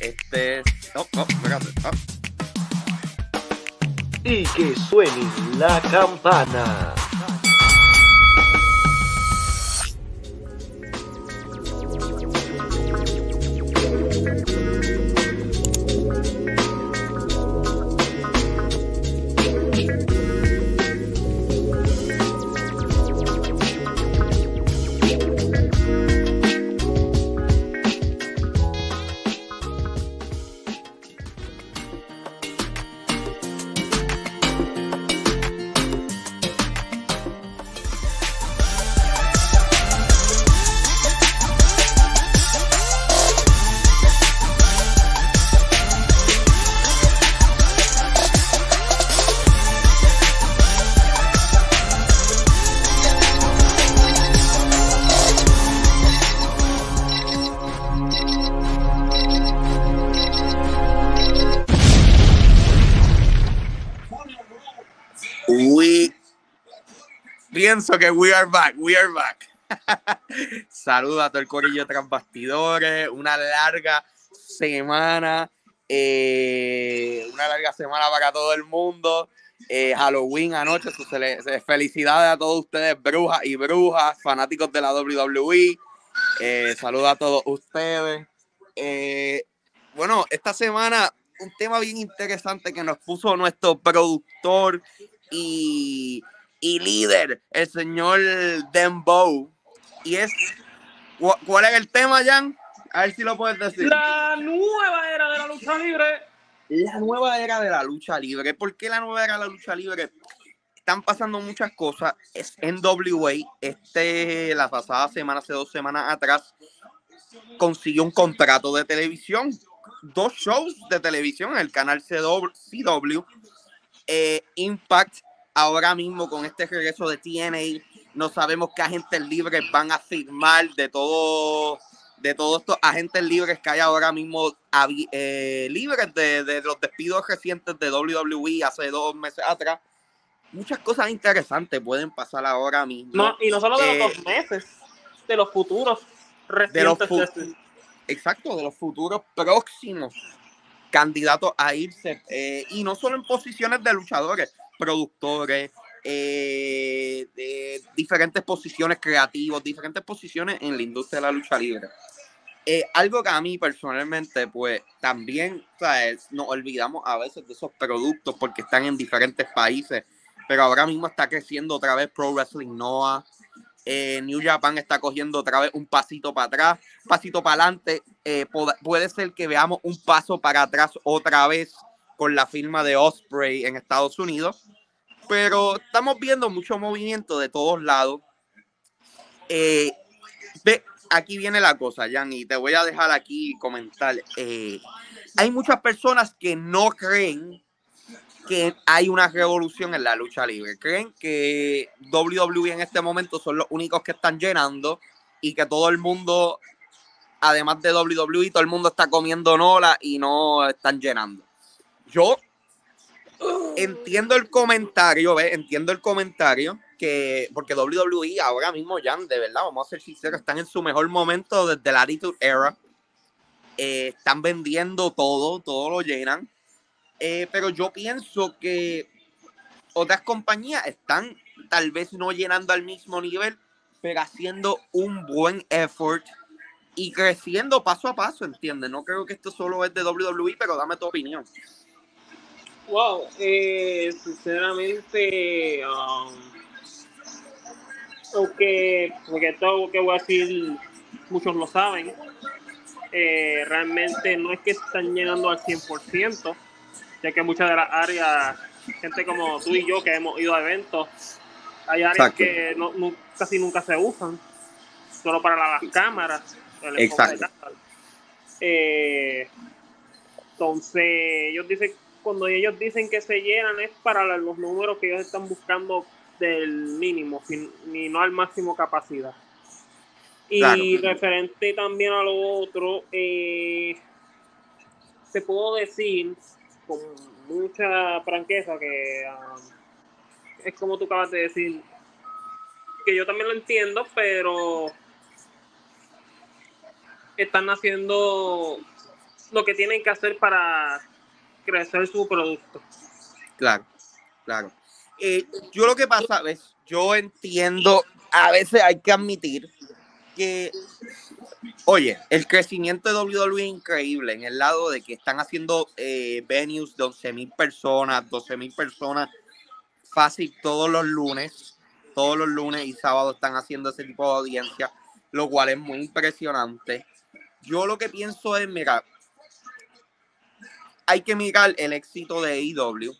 Este. Oh, oh, espérate, oh. Y que suene la campana. Pienso que we are back, we are back. Saludos a todo el corillo tras bastidores, una larga semana, eh, una larga semana para todo el mundo. Eh, Halloween anoche, felicidades a todos ustedes, brujas y brujas, fanáticos de la WWE. Eh, a todos ustedes. Eh, bueno, esta semana un tema bien interesante que nos puso nuestro productor y, y líder, el señor Dembow. Y es, ¿cu- ¿cuál es el tema, Jan? A ver si lo puedes decir. La nueva era de la lucha libre. La nueva era de la lucha libre. ¿Por qué la nueva era de la lucha libre? Están pasando muchas cosas. Es NWA. Este, la pasada semana, hace dos semanas atrás, consiguió un contrato de televisión. Dos shows de televisión en el canal CW. CW. Eh, Impact, ahora mismo con este regreso de TNA, no sabemos qué agentes libres van a firmar de todo de todos estos agentes libres que hay ahora mismo eh, libres de, de los despidos recientes de WWE hace dos meses atrás. Muchas cosas interesantes pueden pasar ahora mismo. No, y no solo de Eh, los dos meses, de los futuros de los recientes. fu- de- exacto, de los futuros próximos candidatos a irse. eh, y no solo en posiciones de luchadores, productores, eh, de diferentes posiciones creativos, diferentes posiciones en la industria de la lucha libre. Eh, algo que a mí personalmente, pues también ¿sabes? nos olvidamos a veces de esos productos porque están en diferentes países, pero ahora mismo está creciendo otra vez Pro Wrestling Noah. eh, New Japan está cogiendo otra vez un pasito para atrás, pasito para adelante. eh, puede ser que veamos un paso para atrás otra vez con la firma de Osprey en Estados Unidos, pero estamos viendo mucho movimiento de todos lados. Eh, ve, aquí viene la cosa, Jan, y te voy a dejar aquí comentar. eh, hay muchas personas que no creen que hay una revolución en la lucha libre. Creen que WWE en este momento son los únicos que están llenando y que todo el mundo, además de WWE, todo el mundo está comiendo nola y no están llenando. Yo entiendo el comentario, ¿ves? Entiendo el comentario que, porque WWE ahora mismo ya, de verdad, vamos a ser sinceros, están en su mejor momento desde la Attitude Era. Eh, están vendiendo todo, todo lo llenan. Eh, pero yo pienso que otras compañías están tal vez no llenando al mismo nivel, pero haciendo un buen effort y creciendo paso a paso, ¿entiendes? No creo que esto solo es de WWE, pero dame tu opinión. Wow, eh, sinceramente, um, aunque, porque todo lo que voy a decir, muchos lo saben, eh, realmente no es que están llenando al 100%, ya que muchas de las áreas, gente como tú y yo que hemos ido a eventos, hay áreas Exacto. que no, casi nunca se usan, solo para las cámaras. Exacto. Eh, entonces, ellos dicen, cuando ellos dicen que se llenan es para los números que ellos están buscando del mínimo, ni no al máximo capacidad. Y Claro. referente también a lo otro, eh, te puedo decir con mucha franqueza que ah, es como tú acabas de decir, que yo también lo entiendo, pero están haciendo lo que tienen que hacer para crecer su producto. Claro, claro. Eh, yo lo que pasa, ves, yo entiendo, a veces hay que admitir que, oye, el crecimiento de WWE es increíble en el lado de que están haciendo eh, venues de 11 mil personas, 12 mil personas fácil todos los lunes, todos los lunes y sábados están haciendo ese tipo de audiencia, lo cual es muy impresionante. Yo lo que pienso es, mira, hay que mirar el éxito de AEW,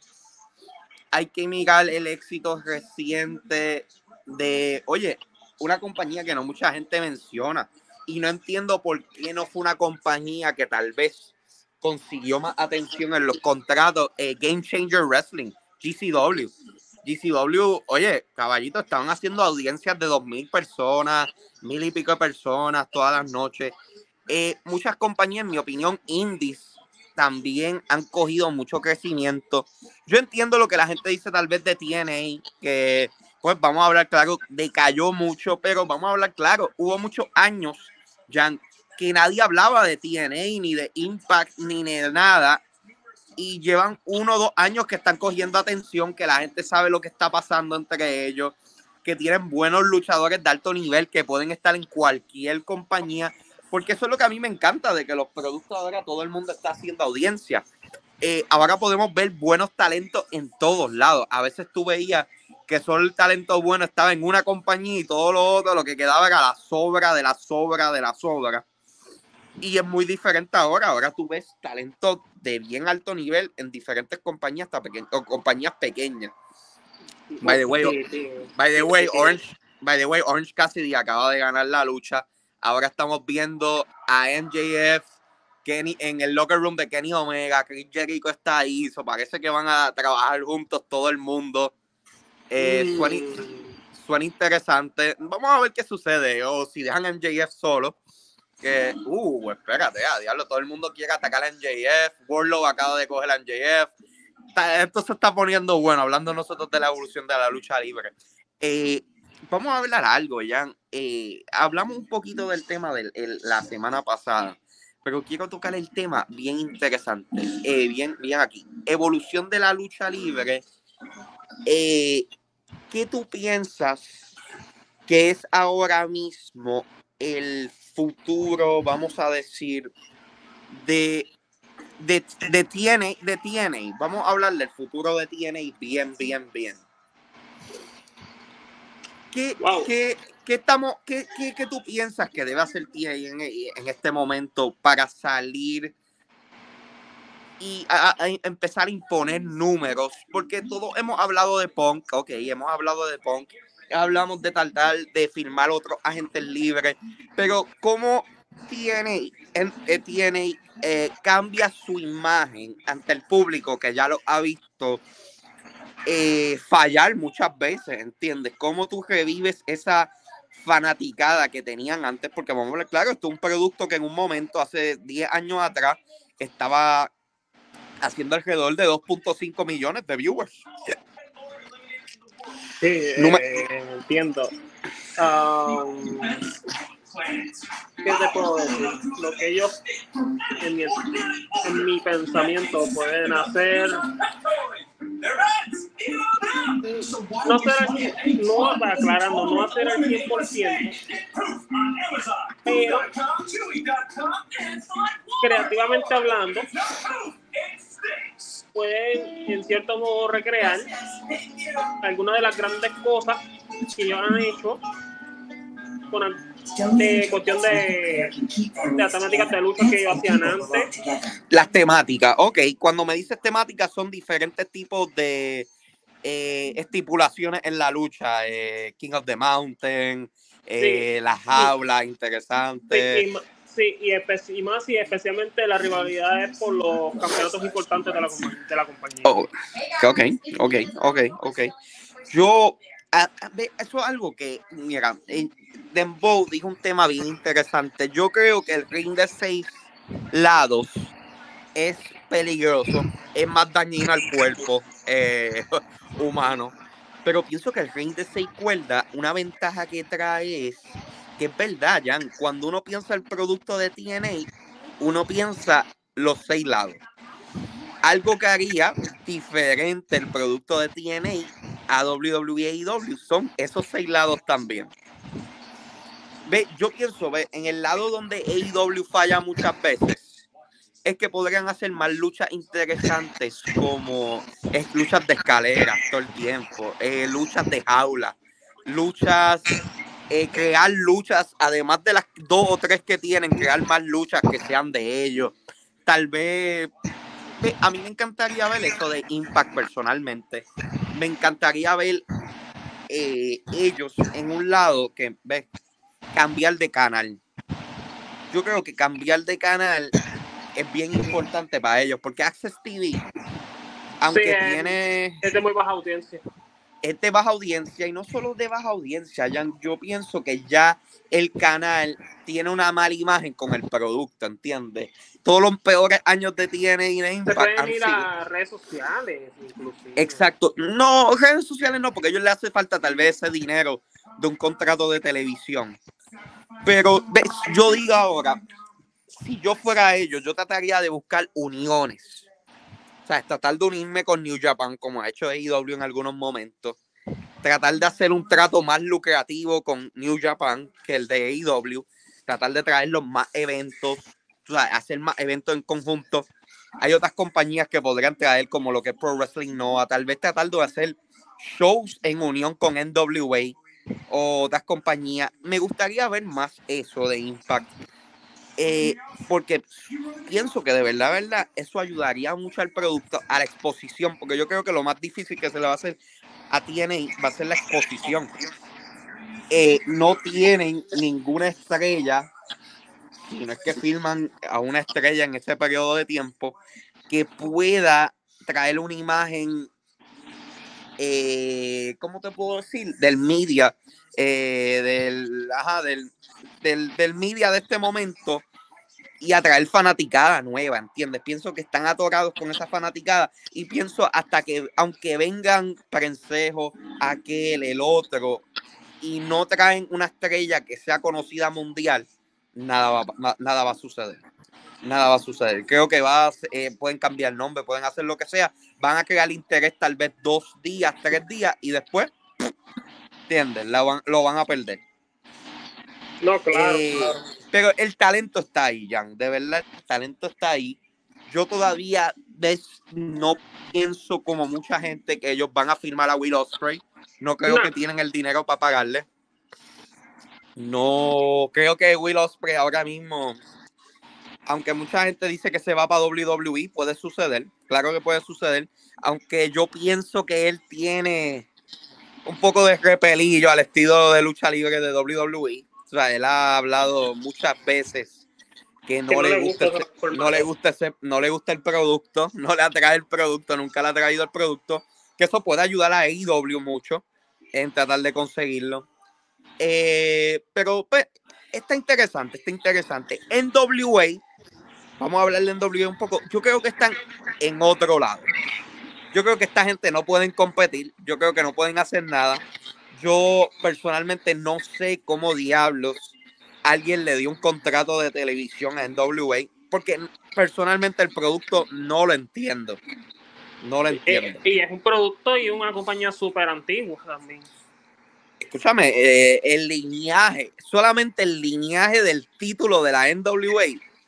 hay que mirar el éxito reciente de, oye, una compañía que no mucha gente menciona. Y no entiendo por qué no fue una compañía que tal vez consiguió más atención en los contratos. Eh, Game Changer Wrestling, GCW. GCW, oye, caballitos, estaban haciendo audiencias de dos mil personas, mil y pico de personas todas las noches. Eh, muchas compañías, en mi opinión, indies, también han cogido mucho crecimiento. Yo entiendo lo que la gente dice tal vez de TNA, que pues vamos a hablar claro, decayó mucho, pero vamos a hablar claro, hubo muchos años, ya que nadie hablaba de TNA, ni de Impact, ni de nada, y llevan uno o dos años que están cogiendo atención, que la gente sabe lo que está pasando entre ellos, que tienen buenos luchadores de alto nivel, que pueden estar en cualquier compañía, porque eso es lo que a mí me encanta, de que los productos ahora todo el mundo está haciendo audiencia. Eh, ahora podemos ver buenos talentos en todos lados. A veces tú veías que solo el talento bueno estaba en una compañía y todo lo otro, lo que quedaba era la sobra de la sobra de la sobra. Y es muy diferente ahora. Ahora tú ves talento de bien alto nivel en diferentes compañías, hasta o compañías pequeñas. By the way, by the way, Orange, by the way, Orange Cassidy acaba de ganar la lucha. Ahora estamos viendo a MJF Kenny, en el locker room de Kenny Omega. Chris Jericho está ahí. eso parece que van a trabajar juntos todo el muendo. Eh, mm. suena, interesante. Vamos a ver qué sucede. O si dejan a MJF solo. Que, uh, espérate, a diablo, todo el mundo quiere atacar a MJF. Warlock acaba de coger a MJF. Esto se está poniendo bueno, hablando nosotros de la evolución de la lucha libre. Eh, vamos a hablar algo, Jan. Eh, hablamos un poquito del tema de la semana pasada, pero quiero tocar el tema bien interesante, eh, bien, bien aquí. Evolución de la lucha libre eh, ¿qué tú piensas que es ahora mismo el futuro, vamos a decir, de, de, de? Vamos a hablar del futuro de TNA bien, bien, bien. ¿Qué, qué, qué estamos, qué, qué, qué, tú piensas que debe hacer TNA en, en este momento para salir? y a, empezar a imponer números, porque todos hemos hablado de Punk, ok, hemos hablado de Punk, hablamos de tal, de firmar otros agentes libres, pero ¿cómo tiene, eh, tiene eh, cambia su imagen ante el público que ya lo ha visto eh, fallar muchas veces, ¿entiendes? ¿Cómo tú revives esa fanaticada que tenían antes? Porque vamos a ver, claro, esto es un producto que en un momento, hace 10 años atrás, estaba haciendo alrededor de 2.5 millones de viewers. Sí, eh, entiendo. Um, ¿Qué te puedo decir? Lo que ellos, en mi, en mi pensamiento, pueden hacer. No ser al, no aclarando, no hacer al 100%, pero creativamente hablando, pueden en cierto modo recrear algunas de las grandes cosas que ellos han hecho con de cuestión de, de las temáticas de lucha que hacían antes. Las temáticas, ok. Cuando me dices temáticas son diferentes tipos de eh, estipulaciones en la lucha. Eh, King of the Mountain, eh, las jaulas interesantes. Sí, y, más y especialmente la rivalidad es por los campeonatos importantes de la, de la compañía. Oh, ok, ok, ok, ok. Yo, eso es algo que, mira, Dembow dijo un tema bien interesante. Yo creo que el ring de seis lados es peligroso, es más dañino al cuerpo eh, humano. Pero pienso que el ring de seis cuerdas, una ventaja que trae es que es verdad, Jan, cuando uno piensa el producto de TNA, uno piensa los seis lados. Algo que haría diferente el producto de TNA a WWE y W son esos seis lados también. Ve, yo pienso, ve, en el lado donde AEW falla muchas veces, es que podrían hacer más luchas interesantes como luchas de escaleras todo el tiempo, eh, luchas de jaula, luchas, eh, crear luchas, además de las dos o tres que tienen, crear más luchas que sean de ellos. Tal vez, ve, a mí me encantaría ver eso de Impact personalmente. Me encantaría ver eh, ellos en un lado que, ves, cambiar de canal. Yo creo que cambiar de canal es bien importante para ellos, porque Access TV, aunque Sí, tiene Es de muy baja audiencia. Es de baja audiencia y no solo de baja audiencia, Jan, yo pienso que ya el canal tiene una mala imagen con el producto, ¿entiendes? Todos los peores años de TNA y de Se Impact pueden han ir a redes sociales, inclusive. Exacto. No, redes sociales no, porque a ellos les hace falta tal vez ese dinero de un contrato de televisión. Pero ves, yo digo ahora, si yo fuera ellos, yo trataría de buscar uniones. O sea, tratar de unirme con New Japan, como ha hecho AEW en algunos momentos. Tratar de hacer un trato más lucrativo con New Japan que el de AEW. Tratar de traerlos más eventos, o sea, hacer más eventos en conjunto. Hay otras compañías que podrían traer, como lo que es Pro Wrestling Nova, tal vez tratar de hacer shows en unión con NWA o otras compañías. Me gustaría ver más eso de Impact. Eh, porque pienso que de verdad, verdad, eso ayudaría mucho al producto, a la exposición, porque yo creo que lo más difícil que se le va a hacer a TNA va a ser la exposición. Eh, no tienen ninguna estrella, si no es que filman a una estrella en ese periodo de tiempo, que pueda traer una imagen, eh, ¿cómo te puedo decir? Del media, eh, del, ajá, del, del, del media de este momento y atraer fanaticada nueva, ¿entiendes? Pienso que están atorados con esa fanaticada y pienso hasta que, aunque vengan Prensejo, aquel, el otro, y no traen una estrella que sea conocida mundial, nada va, na- nada va a suceder. Nada va a suceder. Creo que va a eh, pueden cambiar nombre, pueden hacer lo que sea, van a crear interés tal vez dos días, tres días y después, ¿entiendes? La van- lo van a perder. No, claro, Eh, claro. Pero el talento está ahí, Jan. De verdad, el talento está ahí. Yo todavía no pienso como mucha gente que ellos van a firmar a Will Ospreay. No creo No. que tienen el dinero para pagarle. No creo que Will Ospreay ahora mismo, aunque mucha gente dice que se va para WWE, puede suceder. Claro que puede suceder. Aunque yo pienso que él tiene un poco de repelillo al estilo de lucha libre de WWE. O sea, él ha hablado muchas veces que no, Que no le gusta, ese- no le gusta ese- no le gusta el producto, no le atrae el producto, nunca le ha traído el producto, que eso puede ayudar a AEW mucho en tratar de conseguirlo. Eh, pero pues, está interesante, está interesante. En WA, vamos a hablar de NWA un poco, yo creo que están en otro lado. Yo creo que esta gente no pueden competir, yo creo que no pueden hacer nada. Yo personalmente no sé cómo diablos alguien le dio un contrato de televisión a NWA, porque personalmente el producto no lo entiendo. No lo entiendo. Eh, y es un producto y una compañía súper antigua también. Escúchame, eh, el lineaje, solamente el lineaje del título de la NWA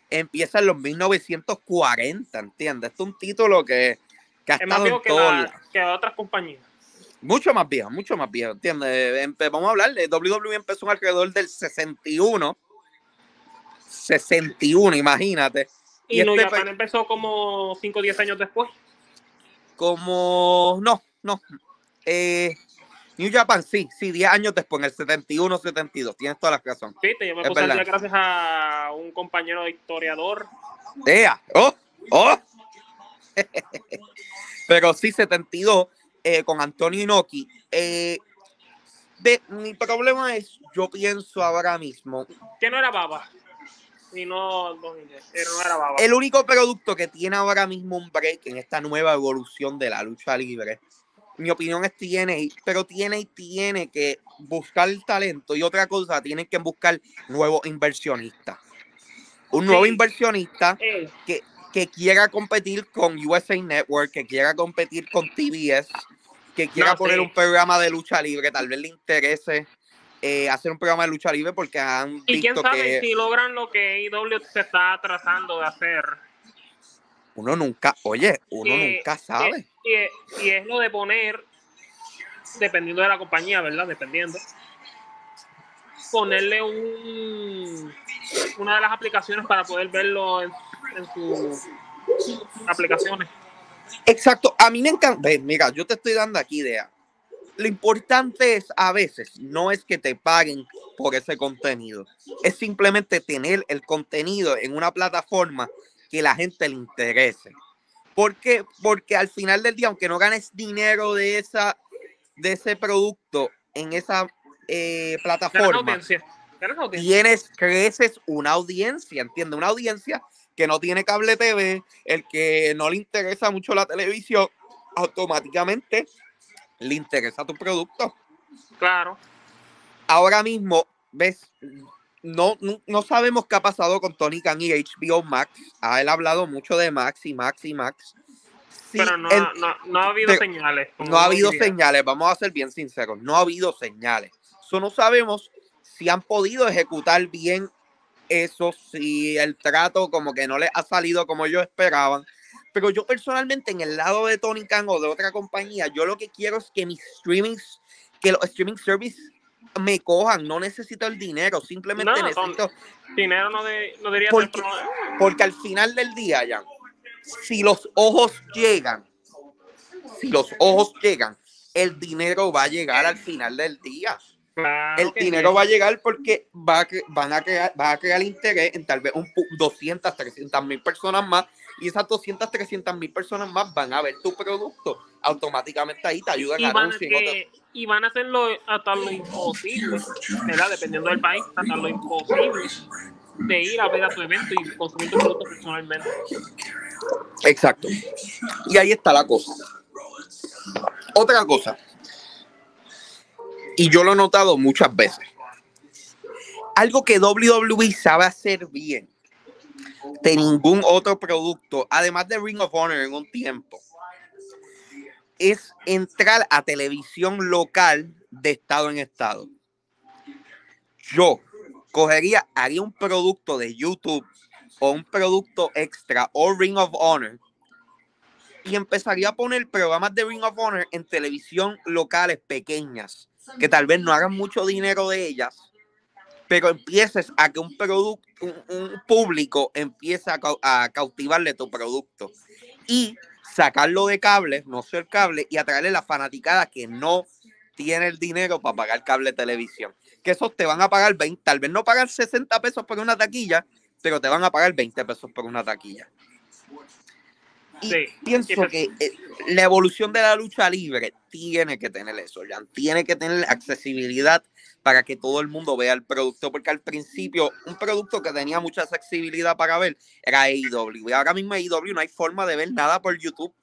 empieza en los 1940, ¿entiendes? Este es un título que, que ha Es más estado viejo en que, la- que otras compañías. Mucho más viejo, mucho más viejo, ¿entiendes? Vamos a hablar de WWE empezó alrededor del 61. 61, imagínate. Y, Y New este empezó como 5 o 10 años después. Como, no, no. Eh, New Japan, sí, sí, 10 años después, en el 71, 72, tienes toda la razón. Viste, yo me Es puse al verdad. día gracias a un compañero historiador. ¡Ea! ¡Oh! ¡Oh! Pero sí, 72, eh, con Antonio Inoki. Eh, de, mi problema es, yo pienso ahora mismo, Que no era baba. Y no, no, era- no era baba. el único producto que tiene ahora mismo un break en esta nueva evolución de la lucha libre, mi opinión es TNA, pero TNA tiene que buscar el talento y otra cosa, tienen que buscar nuevos inversionistas. Un nuevo Sí. inversionista Eh, que quiera competir con USA Network, que quiera competir con TBS, que quiera No, poner sí. un programa de lucha libre, tal vez le interese eh, hacer un programa de lucha libre porque han Y quién visto sabe que si logran lo que IW se está tratando de hacer. uno nunca, oye, uno Eh, nunca sabe. Y, y es lo de poner, dependiendo de la compañía, ¿verdad? Dependiendo. Ponerle un una de las aplicaciones para poder verlo en, en sus aplicaciones. Exacto, a mí me encanta. Ve, Mira, yo te estoy dando aquí idea. Lo importante es a veces no es que te paguen por ese contenido, es simplemente tener el contenido en una plataforma que la gente le interese. ¿Por qué? Porque al final del día, aunque no ganes dinero de esa de ese producto en esa eh, plataforma, tienes, creces una audiencia, ¿entiendes? Una audiencia que no tiene cable TV, el que no le interesa mucho la televisión, automáticamente le interesa tu producto. Claro. Ahora mismo, ves, no, no, no sabemos qué ha pasado con Tony Khan y HBO Max. Ha él ha hablado mucho de Max y Max y Max. Sí, pero no, el- no, no ha habido pero señales. no ha habido diría. señales, vamos a ser bien sinceros, no ha habido señales. Eso no sabemos si han podido ejecutar bien eso, si el trato como que no les ha salido como ellos esperaban. Pero yo personalmente en el lado de Tony Khan o de otra compañía, yo lo que quiero es que mis streamings, que los streaming service me cojan, no necesito el dinero, simplemente No, necesito Dinero no, de, no debería porque al final del día, ya, si los ojos llegan, si los ojos llegan, el dinero va a llegar al final del día. Claro El dinero sí. va a llegar porque va a, van a crear, va a crear interés en tal vez un, pu- 200, 300 mil personas más y esas 200, 300 mil personas más van a ver tu producto. Automáticamente ahí te ayudan y a van, a que- y van a hacerlo hasta lo imposible, ¿verdad? Dependiendo del país, hasta lo imposible de ir a ver a tu evento y consumir tu producto personalmente. Exacto. Y ahí está la cosa. Otra cosa. Y yo lo he notado muchas veces. Algo que WWE sabe hacer bien de ningún otro producto, además de Ring of Honor en un tiempo, es entrar a televisión local de estado en estado. Yo cogería, haría un producto de YouTube o un producto extra o Ring of Honor y empezaría a poner programas de Ring of Honor en televisión locales pequeñas que tal vez no hagan mucho dinero de ellas pero empieces a que un producto un, público empiece a, a cautivarle tu producto y sacarlo de cable, no ser cable y atraerle la fanaticada que no tiene el dinero para pagar cable televisión. Que esos te van a pagar 20, tal vez no pagar 60 pesos por una taquilla, pero te van a pagar 20 pesos por una taquilla. Y Sí, pienso que eh, la evolución de la lucha libre tiene que tener eso, ya tiene que tener accesibilidad para que todo el mundo vea el producto, porque al principio un producto que tenía mucha accesibilidad para ver era AEW, y ahora mismo AEW no hay forma de ver nada por YouTube,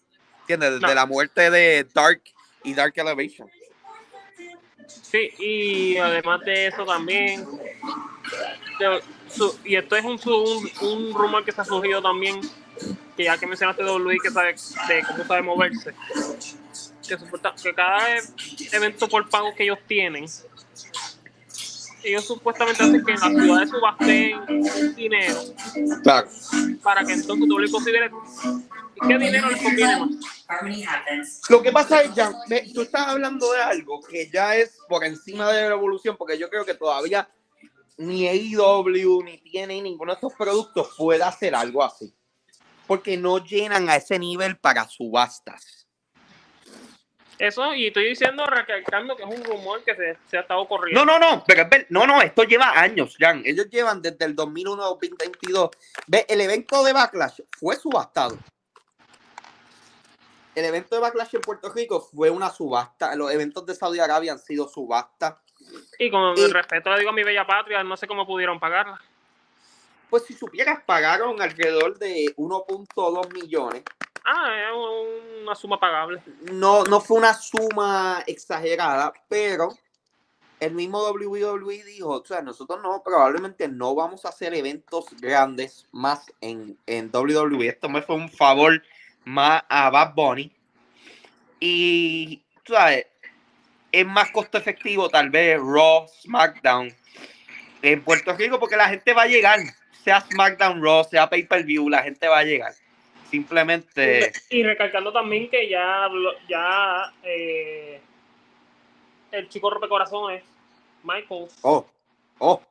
¿entiendes? Desde No. la muerte de Dark y Dark Elevation. Sí, y además de eso también, de- su- y esto es un, un rumor que se ha surgido también, que ya que mencionaste WWE, que sabe de cómo sabe moverse, que, supuesta- que cada evento por pago que ellos tienen, ellos supuestamente hacen que en las ciudades subasten dinero Claro. para que entonces WWE considere qué dinero les conviene más. Lo que pasa es, Jan, tú estás hablando de algo que ya es por encima de la evolución, porque yo creo que todavía ni AEW ni tiene ninguno de estos productos puede hacer algo así. Porque no llenan a ese nivel para subastas. Eso, y estoy diciendo, recalcando que es un rumor que se, se ha estado corriendo. No, no, no, pero no, no, esto lleva años, Jan. Ellos llevan desde el 2001 al 2022. Ve, el evento de Backlash fue subastado. El evento de Backlash en Puerto Rico fue una subasta. Los eventos de Saudi Arabia han sido subastas. Y con Y- respeto le digo a mi bella patria, no sé cómo pudieron pagarla. Pues si supieras, pagaron alrededor de 1.2 millones. Ah, un- una suma pagable. No, no fue una suma exagerada, pero el mismo WWE dijo, o sea, nosotros no, probablemente no vamos a hacer eventos grandes más en, en WWE. Esto me fue un favor más a Bad Bunny. Y, tú sabes, es más costo efectivo tal vez Raw, SmackDown en Puerto Rico porque la gente va a llegar, sea SmackDown, Raw, sea Pay Per View, la gente va a llegar. Simplemente. Y recalcando también que ya, ya eh, el chico rompecorazones, Michael. Oh, oh.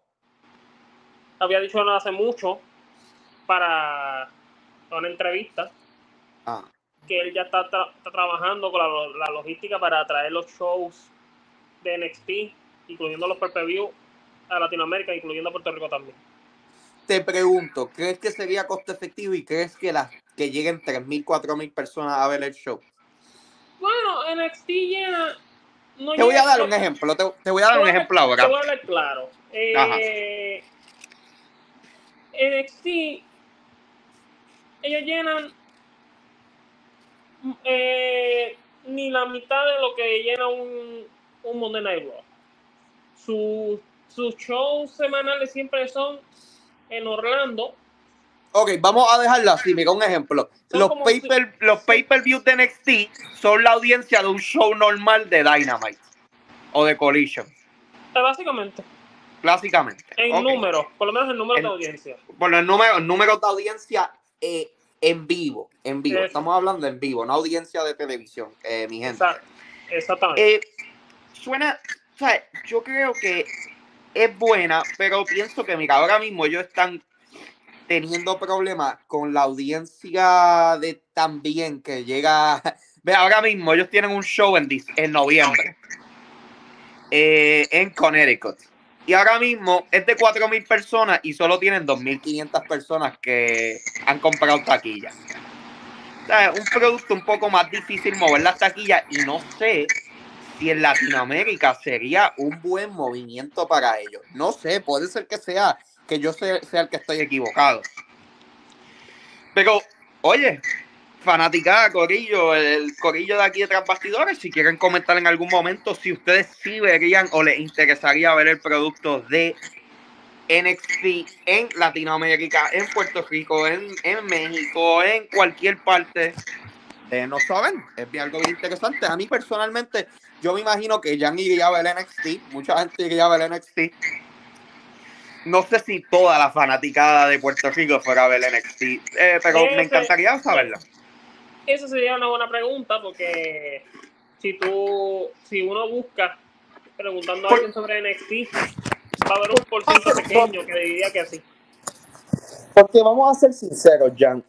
Había dicho no hace mucho para una entrevista Ah. que él ya está, tra- está trabajando con la, la logística para traer los shows de NXT, incluyendo los per-view a Latinoamérica, incluyendo a Puerto Rico también. Te pregunto, ¿crees que sería costo efectivo y crees que las que lleguen 3.000, 4.000 personas a ver el show? Bueno, NXT llena. No Te voy a dar un ejemplo, te, te voy a dar Te un ejemplo ahora. Te voy a hablar claro. Eh, NXT, ellos llenan eh, ni la mitad de lo que llena un, un Monday Night Raw. Su- sus shows semanales siempre son en Orlando. Ok, vamos a dejarlo así, mira un ejemplo. Son Los como pay-per los pay-per-view de NXT son la audiencia de un show normal de Dynamite o de Collision, Eh, básicamente, clásicamente. en Ok. números, por lo menos en número En- de audiencia. Por los números, números de audiencia eh, en vivo, en vivo. Estamos hablando en vivo, no audiencia de televisión, eh, mi gente. Exact- Exactamente. Eh, suena, o sea, yo creo que es buena, pero pienso que, mira, ahora mismo ellos están teniendo problemas con la audiencia de también que llega. Ve, ahora mismo ellos tienen un show en, en noviembre eh, en Connecticut. Y ahora mismo es de 4.000 personas y solo tienen 2.500 personas que han comprado taquilla. O sea, es un producto un poco más difícil mover las taquillas y no sé si en Latinoamérica sería un buen movimiento para ellos. No sé, puede ser que sea que yo sea, el que estoy equivocado. Pero, oye, fanaticada, Corillo, el Corillo de aquí de Tras Bastidores, si quieren comentar en algún momento si ustedes sí verían o les interesaría ver el producto de NXT en Latinoamérica, en Puerto Rico, en, en México, en cualquier parte. Eh, no saben, es bien algo bien interesante. A mí personalmente, yo me imagino que Jan iría a ver NXT, mucha gente iría a ver NXT. No sé si toda la fanaticada de Puerto Rico fuera a ver NXT, eh, pero me encantaría saberlo. Esa sería una buena pregunta porque si tú, si uno busca preguntando a Por- alguien sobre NXT, va a haber un por ciento pequeño que diría que sí. Porque vamos a ser sinceros, Jan.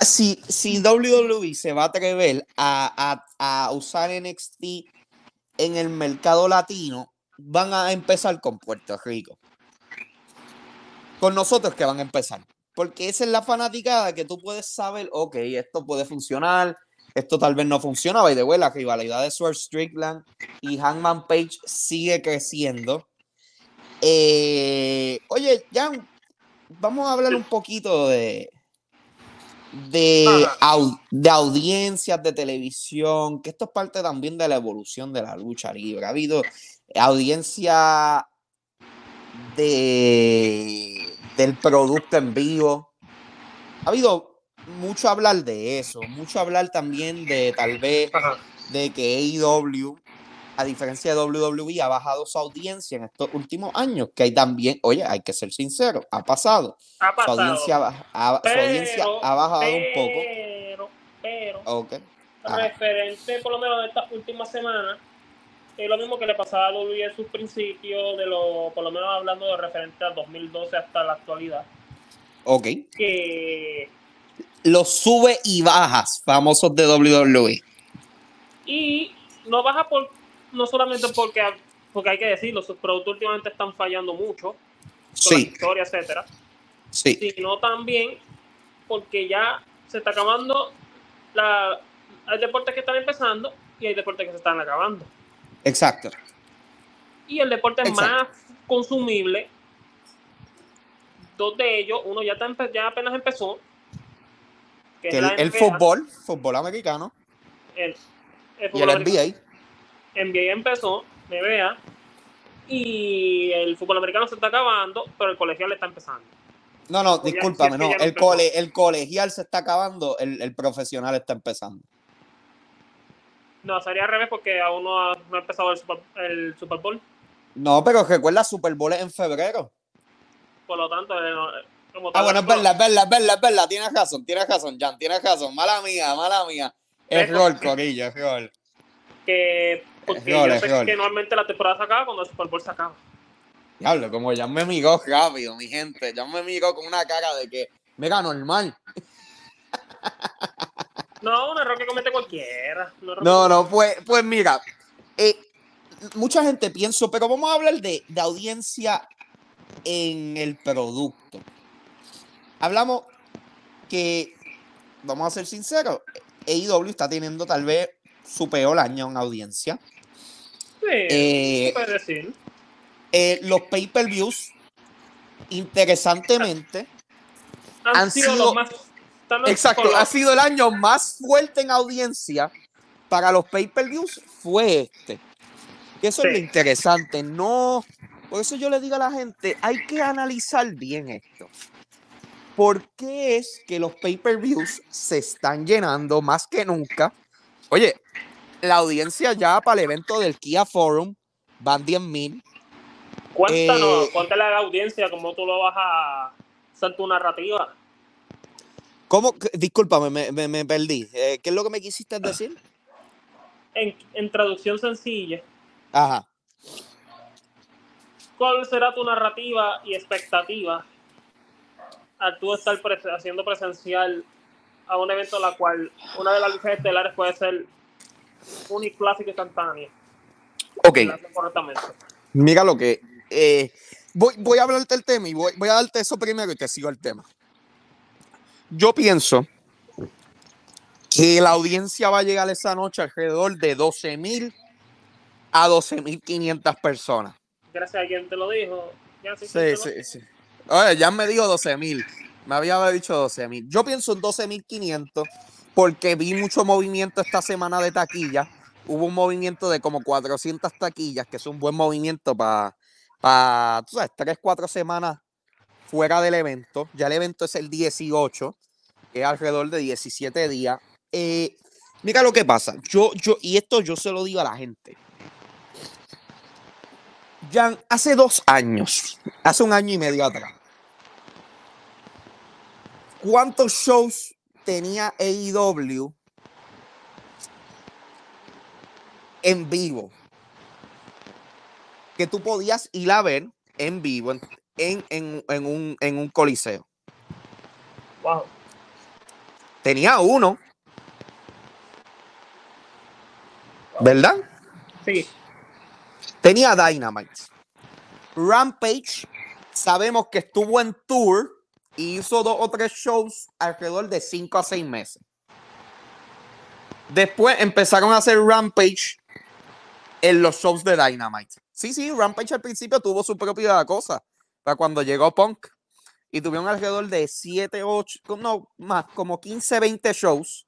Si, si WWE se va a atrever a, a- a usar NXT en el mercado latino, van a empezar con Puerto Rico. Con nosotros que van a empezar. Porque esa es la fanaticada que tú puedes saber, ok, esto puede funcionar, esto tal vez no funciona. By the way, la rivalidad de Swerve Strickland y Hangman Page sigue creciendo. Eh, oye, Jan, vamos a hablar un poquito de, de, au- de audiencias de televisión, que esto es parte también de la evolución de la lucha libre. Ha habido audiencia de, del producto en vivo. Ha habido mucho hablar de eso, mucho hablar también de tal vez Ajá. de que AEW, a diferencia de WWE, ha bajado su audiencia en estos últimos años, que hay también, oye, hay que ser sincero, ha pasado. Ha Su pasado. audiencia, ha su audiencia ha bajado un poco. Pero, pero, Ok. Ajá. referente por lo menos de estas últimas semanas, es lo mismo que le pasaba a WWE en sus principios, de lo, por lo menos hablando de referente a 2012 hasta la actualidad, Ok. que Los sube y bajas famosos de WWE. y no baja por no solamente porque porque hay que decirlo, sus productos últimamente están fallando mucho, con la Sí, historia, etcétera, sí. sino también porque ya se está acabando la hay deportes que están empezando y hay deportes que se están acabando. Exacto. Y el deporte Exacto. más consumible, dos de ellos, uno ya, está ya apenas empezó, que Que es el, fútbol, fútbol americano el, el y fútbol el americano. NBA. NBA empezó NBA. Y el fútbol americano se está acabando, pero el colegial está empezando. No, no, discúlpame, si es que no. El, empezó. cole, el colegial se está acabando, el, el profesional está empezando. No, sería al revés porque aún no ha, no ha empezado el Super, el Super Bowl. No, pero recuerda, Super Bowl es en febrero. Por lo tanto, eh, eh, como Ah, bueno, es verdad, es verdad, es verdad, es verdad. Tienes razón, tienes razón, Jan, tienes razón. Mala mía, mala mía. Error, Corillo, error. que porque yo sé que normalmente la temporada se acaba cuando el Super Bowl se acaba. Diablo, como Jan me miró rápido, mi gente. Jan me miró con una cara de que, mira, normal. No, un error que comete cualquiera. No, no, pues, pues mira, eh, mucha gente piensa, pero vamos a hablar de, de audiencia en el producto. Hablamos que, vamos a ser sinceros, AEW está teniendo tal vez su peor año en audiencia. Sí, Eh, se puede decir. Eh, los pay-per-views, interesantemente, Han, han sido, sido- los más. exacto, los- ha sido el año más fuerte en audiencia para los pay-per-views fue este. Y eso es lo interesante, no, por eso yo le digo a la gente, hay que analizar bien esto. ¿Por qué es que los pay-per-views se están llenando más que nunca? Oye, la audiencia ya para el evento del Kia Forum van 10 mil. Cuéntanos, eh, cuéntale a la audiencia cómo tú lo vas a hacer tu narrativa. ¿Cómo? Discúlpame, me, me- me perdí. Eh, ¿Qué es lo que me quisiste decir? En, en traducción sencilla, Ajá. ¿cuál será tu narrativa y expectativa al tú estar haciendo presencial a un evento en la cual una de las luchas estelares puede ser única, clásica y instantánea? Ok, correctamente. mira lo que. eh, voy, voy a hablarte el tema y voy, voy a darte eso primero y te sigo el tema. Yo pienso que la audiencia va a llegar esa noche alrededor de 12 mil a 12 mil 500 personas. Gracias a quien te lo dijo. Ya, sí, Sí, sí, sí. Oye, ya me dijo 12 mil. Me había dicho 12 mil. Yo pienso en 12 mil 500 porque vi mucho movimiento esta semana de taquilla. Hubo un movimiento de como 400 taquillas, que es un buen movimiento para, tú sabes, 3, 4 semanas fuera del evento. Ya el evento es el 18, que es alrededor de 17 días. Eh, mira lo que pasa. Yo, yo, y esto yo se lo digo a la gente. Jan, hace dos años, hace un año y medio atrás, ¿cuántos shows tenía AEW en vivo? Que tú podías ir a ver en vivo en, en, en- en un, en un coliseo. Wow. Tenía uno. ¿Verdad? Sí, Tenía Dynamite. Rampage, sabemos que estuvo en tour y hizo dos o tres shows alrededor de cinco a seis meses. Después empezaron a hacer Rampage en los shows de Dynamite. Sí, sí, Rampage al principio tuvo su propia cosa. Para cuando llegó Punk. Y tuvieron alrededor de 7, 8, no, más, como 15, 20 shows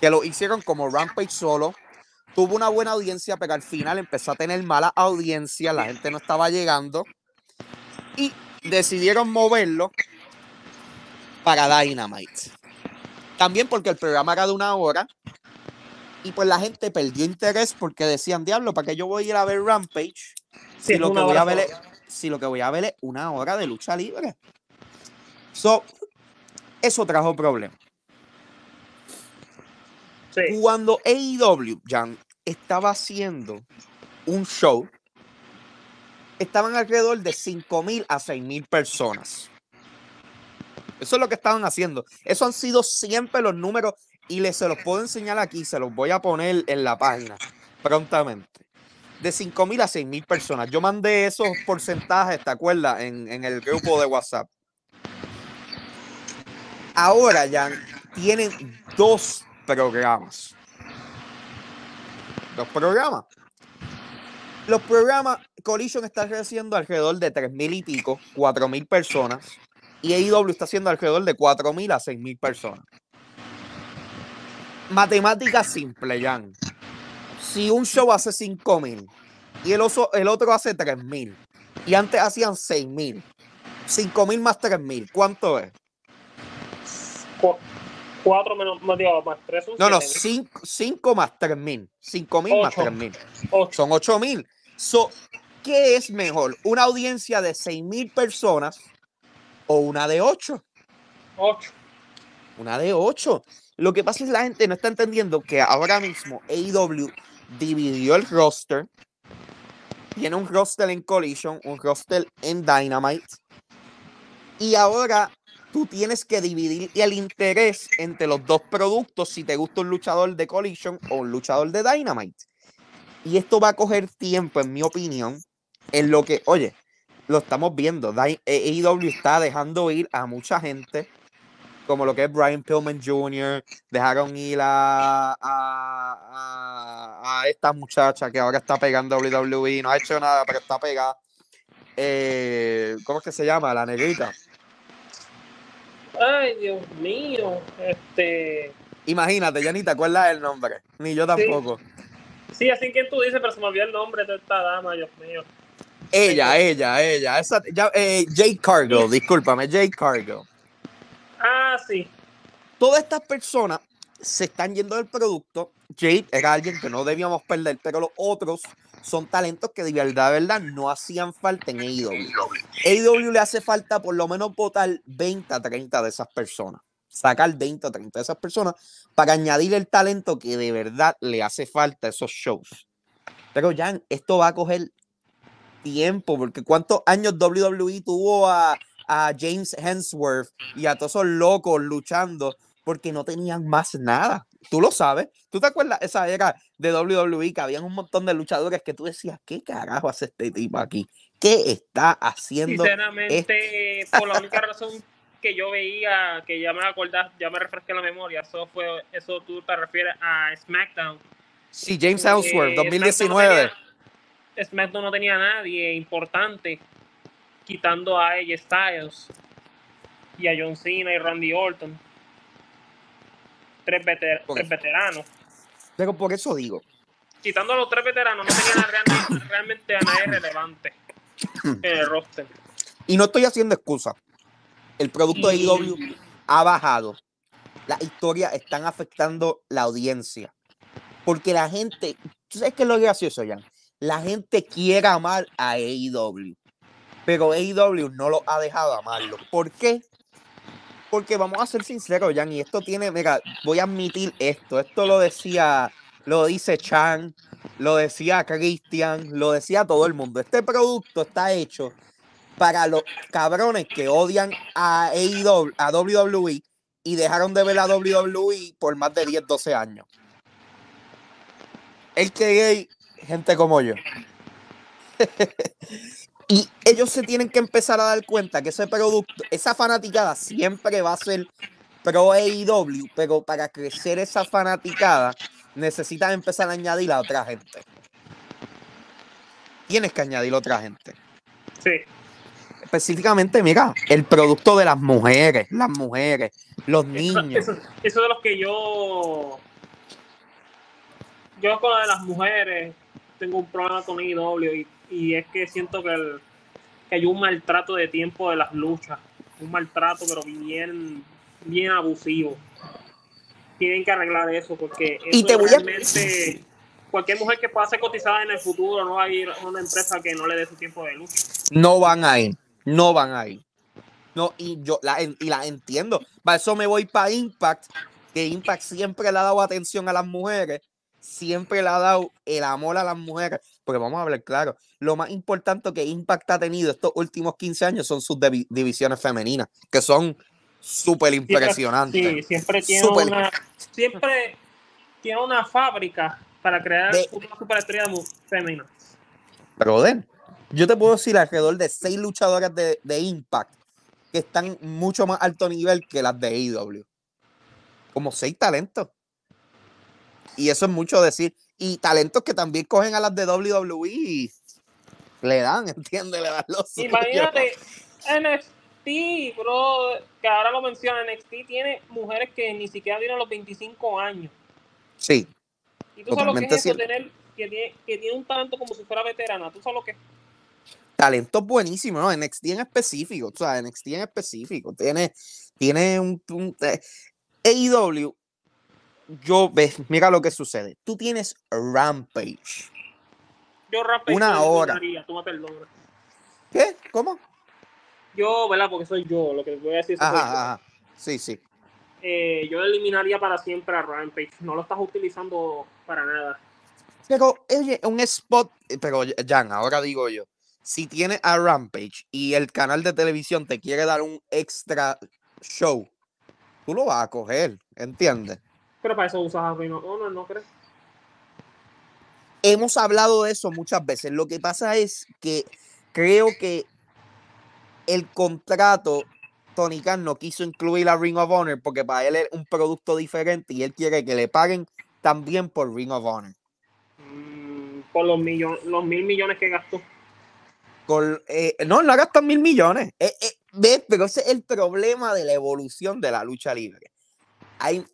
que lo hicieron como Rampage solo tuvo una buena audiencia, pero al final empezó a tener mala audiencia, la gente no estaba llegando y decidieron moverlo para Dynamite. También porque el programa era de una hora y pues la gente perdió interés porque decían, diablo, ¿para qué yo voy a ir a ver Rampage si lo, que voy a ver es, si lo que voy a ver es una hora de lucha libre? So, eso trajo problemas. Sí, Cuando AEW, Jan, estaba haciendo un show, estaban alrededor de 5.000 a 6.000 personas. Eso es lo que estaban haciendo. Eso han sido siempre los números y les se los puedo enseñar aquí, se los voy a poner en la página prontamente. De 5.000 a 6.000 personas. Yo mandé esos porcentajes, ¿te acuerdas? En, el grupo de WhatsApp. Ahora, Jan, tienen dos programas. Dos programas. Los programas, Collision está creciendo alrededor de 3.000 y pico, 4.000 personas. Y AEW está haciendo alrededor de 4.000 a 6.000 personas. Matemática simple, Jan. Si un show hace 5.000 y el, oso, el otro hace 3000. Y antes hacían 6000. 5000 más 3000. ¿Cuánto es? 4 menos, más, más 3 son No, no, 7000. 5 más 3000. 5000 más Ocho. 3000. Ocho. Son 8000. So, ¿Qué es mejor? ¿Una audiencia de 6000 personas o una de 8? 8. Una de 8. Lo que pasa es que la gente no está entendiendo que ahora mismo AEW dividió el roster. Tiene un roster en Collision, un roster en Dynamite. Y ahora tú tienes que dividir el interés entre los dos productos si te gusta un luchador de Collision o un luchador de Dynamite. Y esto va a coger tiempo, en mi opinión, en lo que, oye, lo estamos viendo. AEW está dejando ir a mucha gente como lo que es Brian Pillman Jr., dejaron ir a, a, a- a esta muchacha que ahora está pegando WWE, no ha hecho nada, pero está pegada. Eh, ¿Cómo es que se llama? La negrita. Ay, Dios mío. Este. Imagínate, ya ni te acuerdas el nombre, ni yo tampoco. Sí, así que tú dices, pero se me olvidó el nombre de esta dama, Dios mío. Ella, ella, ella, esa, ya, eh, Jade Cargill, discúlpame, Jade Cargill. Ah, sí. todas estas personas se están yendo del producto. Jade era alguien que no debíamos perder, pero los otros son talentos que de verdad, de verdad no hacían falta en AEW. AEW le hace falta por lo menos votar 20 a 30 de esas personas. Sacar 20 o 30 de esas personas para añadir el talento que de verdad le hace falta a esos shows. Pero Jan, esto va a coger tiempo, porque ¿cuántos años WWE tuvo a, a James Hemsworth y a todos esos locos luchando porque no tenían más nada. Tú lo sabes. ¿Tú te acuerdas esa era de WWE que habían un montón de luchadores que tú decías, ¿qué carajo hace este tipo aquí? ¿Qué está haciendo? Sinceramente, por la única razón que yo veía, que ya me acordás, ya me refresqué la memoria, eso fue, eso tú te refieres a SmackDown. Sí, James Hemsworth, Eh, 2019. SmackDown no tenía- a nadie importante, quitando a AJ Styles y a John Cena y Randy Orton. Tres, veter- Ok. tres veteranos. Pero por eso digo, Quitando a los tres veteranos, no tenían realmente, realmente a nadie relevante en el roster. y no estoy haciendo excusa. El producto de AEW ha bajado. Las historias están afectando la audiencia. Porque la gente, ¿tú sabes qué es lo gracioso, Jan? La gente quiere amar a AEW. Pero AEW no lo ha dejado amarlo. ¿Por qué? Porque vamos a ser sinceros, Jan, y esto tiene, mira, voy a admitir esto. Esto lo decía, lo dice Chan, lo decía Christian, lo decía todo el mundo. Este producto está hecho para los cabrones que odian a AEW, a WWE y dejaron de ver a WWE por más de 10, 12 años. El que gente como yo. y ellos se tienen que empezar a dar cuenta que ese producto, esa fanaticada siempre va a ser pro AEW, pero para crecer esa fanaticada necesitas empezar a añadir a otra gente. Tienes que añadir a otra gente Sí. específicamente, mira, el producto de las mujeres, las mujeres, los Eso, niños. eso, eso de los que yo. Yo con lo de las mujeres tengo un problema con IW y, y es que siento que, el- que hay un maltrato de tiempo de las luchas. Un maltrato, pero bien, bien abusivo. Tienen que arreglar eso porque Y eso te voy a- realmente. Cualquier mujer que pueda ser cotizada en el futuro no va a ir a una empresa que no le dé su tiempo de lucha. No van a ir, no van a ir. No, y yo la, y la entiendo. Para eso me voy para Impact, que Impact siempre le ha dado atención a las mujeres, siempre le ha dado el amor a las mujeres. Porque vamos a hablar claro, lo más importante que Impact ha tenido estos últimos 15 años son sus divi- divisiones femeninas, que son súper impresionantes. Sí, siempre tiene una siempre tiene una fábrica para crear De- una superestrella femenina. Brother, yo te puedo decir alrededor de seis luchadoras de, de Impact que están mucho más alto nivel que las de AEW. Como seis talentos. Y eso es mucho decir. Y talentos que también cogen a las de WWE y le dan, ¿entiendes? Le dan los. Imagínate NXT, bro, que ahora lo menciona, NXT tiene mujeres que ni siquiera tienen los 25 años. Sí, Y tú sabes lo que es eso, tener que tiene, que tiene un talento como si fuera veterana. ¿Tú sabes lo que es? talento buenísimo, ¿no? NXT en específico, o sea, NXT en específico. Tiene, tiene un, un eh, AEW. Yo, ves, mira lo que sucede. Tú tienes Rampage. Yo Rampage Una hora. Tú. ¿Qué? ¿Cómo? Yo, ¿verdad? Porque soy yo, lo que voy a decir. yo. Ajá, ajá. Sí, sí. Eh, yo eliminaría para siempre a Rampage. No lo estás utilizando para nada. Pero, oye, un spot, pero Jan, ahora digo yo, si tienes a Rampage y el canal de televisión te quiere dar un extra show, tú lo vas a coger, ¿entiendes? Pero para eso usas a Ring of Honor, ¿no crees? Hemos hablado de eso muchas veces. Lo que pasa es que creo que el contrato, Tony Khan no quiso incluir a Ring of Honor porque para él es un producto diferente y él quiere que le paguen también por Ring of Honor. Mm, por los, millones, los mil millones que gastó. Con, eh, no, no gastan mil millones. Eh, eh, ¿ves? Pero ese es el problema de la evolución de la lucha libre. Hay,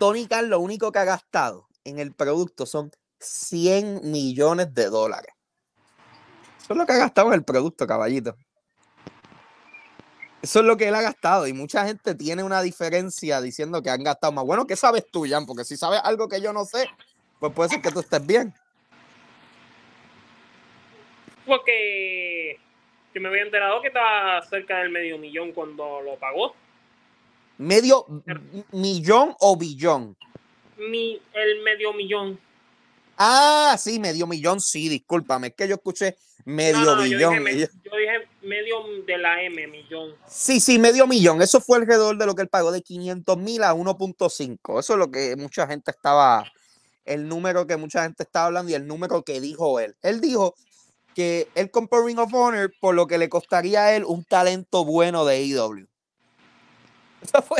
Tony Khan lo único que ha gastado en el producto son 100 millones de dólares. Eso es lo que ha gastado en el producto, caballito. Eso es lo que él ha gastado y mucha gente tiene una diferencia diciendo que han gastado más. Bueno, ¿qué sabes tú, Jan? Porque si sabes algo que yo no sé, pues puede ser que tú estés bien. Porque yo me había enterado que estaba cerca del medio millón cuando lo pagó. Medio millón o billón. Mi, el medio millón. Ah, sí, medio millón, sí, discúlpame, es que yo escuché medio No, no, no, yo, billón. dije, yo- dije medio de la M, millón. Sí, sí, medio millón. Eso fue alrededor de lo que él pagó, de 500 mil a 1.5. Eso es lo que mucha gente estaba, el número que mucha gente estaba hablando y el número que dijo él. Él dijo que él compró Ring of Honor por lo que le costaría a él un talento bueno de AEW. Ese fue,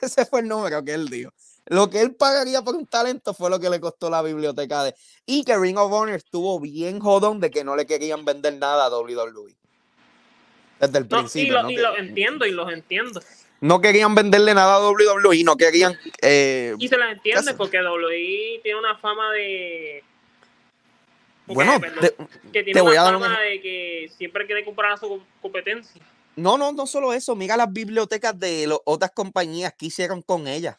ese fue el número que él dijo. Lo que él pagaría por un talento fue lo que le costó la biblioteca de. Y que Ring of Honor estuvo bien jodón de que no le querían vender nada a WWE. Desde el No, y principio. lo, ¿no? y Que- lo entiendo y los entiendo. no querían venderle nada a WWE, no querían. eh, Y se las entiende porque WWE tiene una fama de. porque, bueno, perdón, que tiene te voy una a dar un fama de que siempre quiere comprar a su competencia. No, no, no solo eso. Mira las bibliotecas de las otras compañías que hicieron con ella.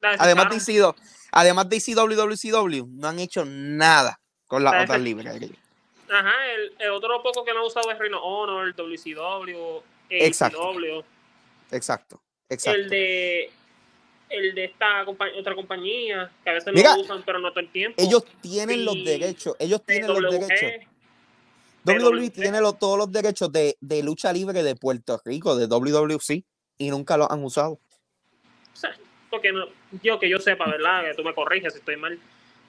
La Además de. ECW, además de ECW, WCW, no han hecho nada con las La otras libres. Ajá, el, el otro poco que me ha usado es Rhino Honor, el WCW, Exacto. AEW, Exacto, exacto. el de el de esta compa- otra compañía, que a veces Mira, lo usan pero no todo el tiempo. Ellos tienen los derechos. Ellos tienen los PWG, derechos. WWE tiene lo- todos los derechos de, de lucha libre de Puerto Rico, de WWC, y nunca los han usado. porque no, yo que yo sepa, ¿verdad? Que tú me corriges si estoy mal.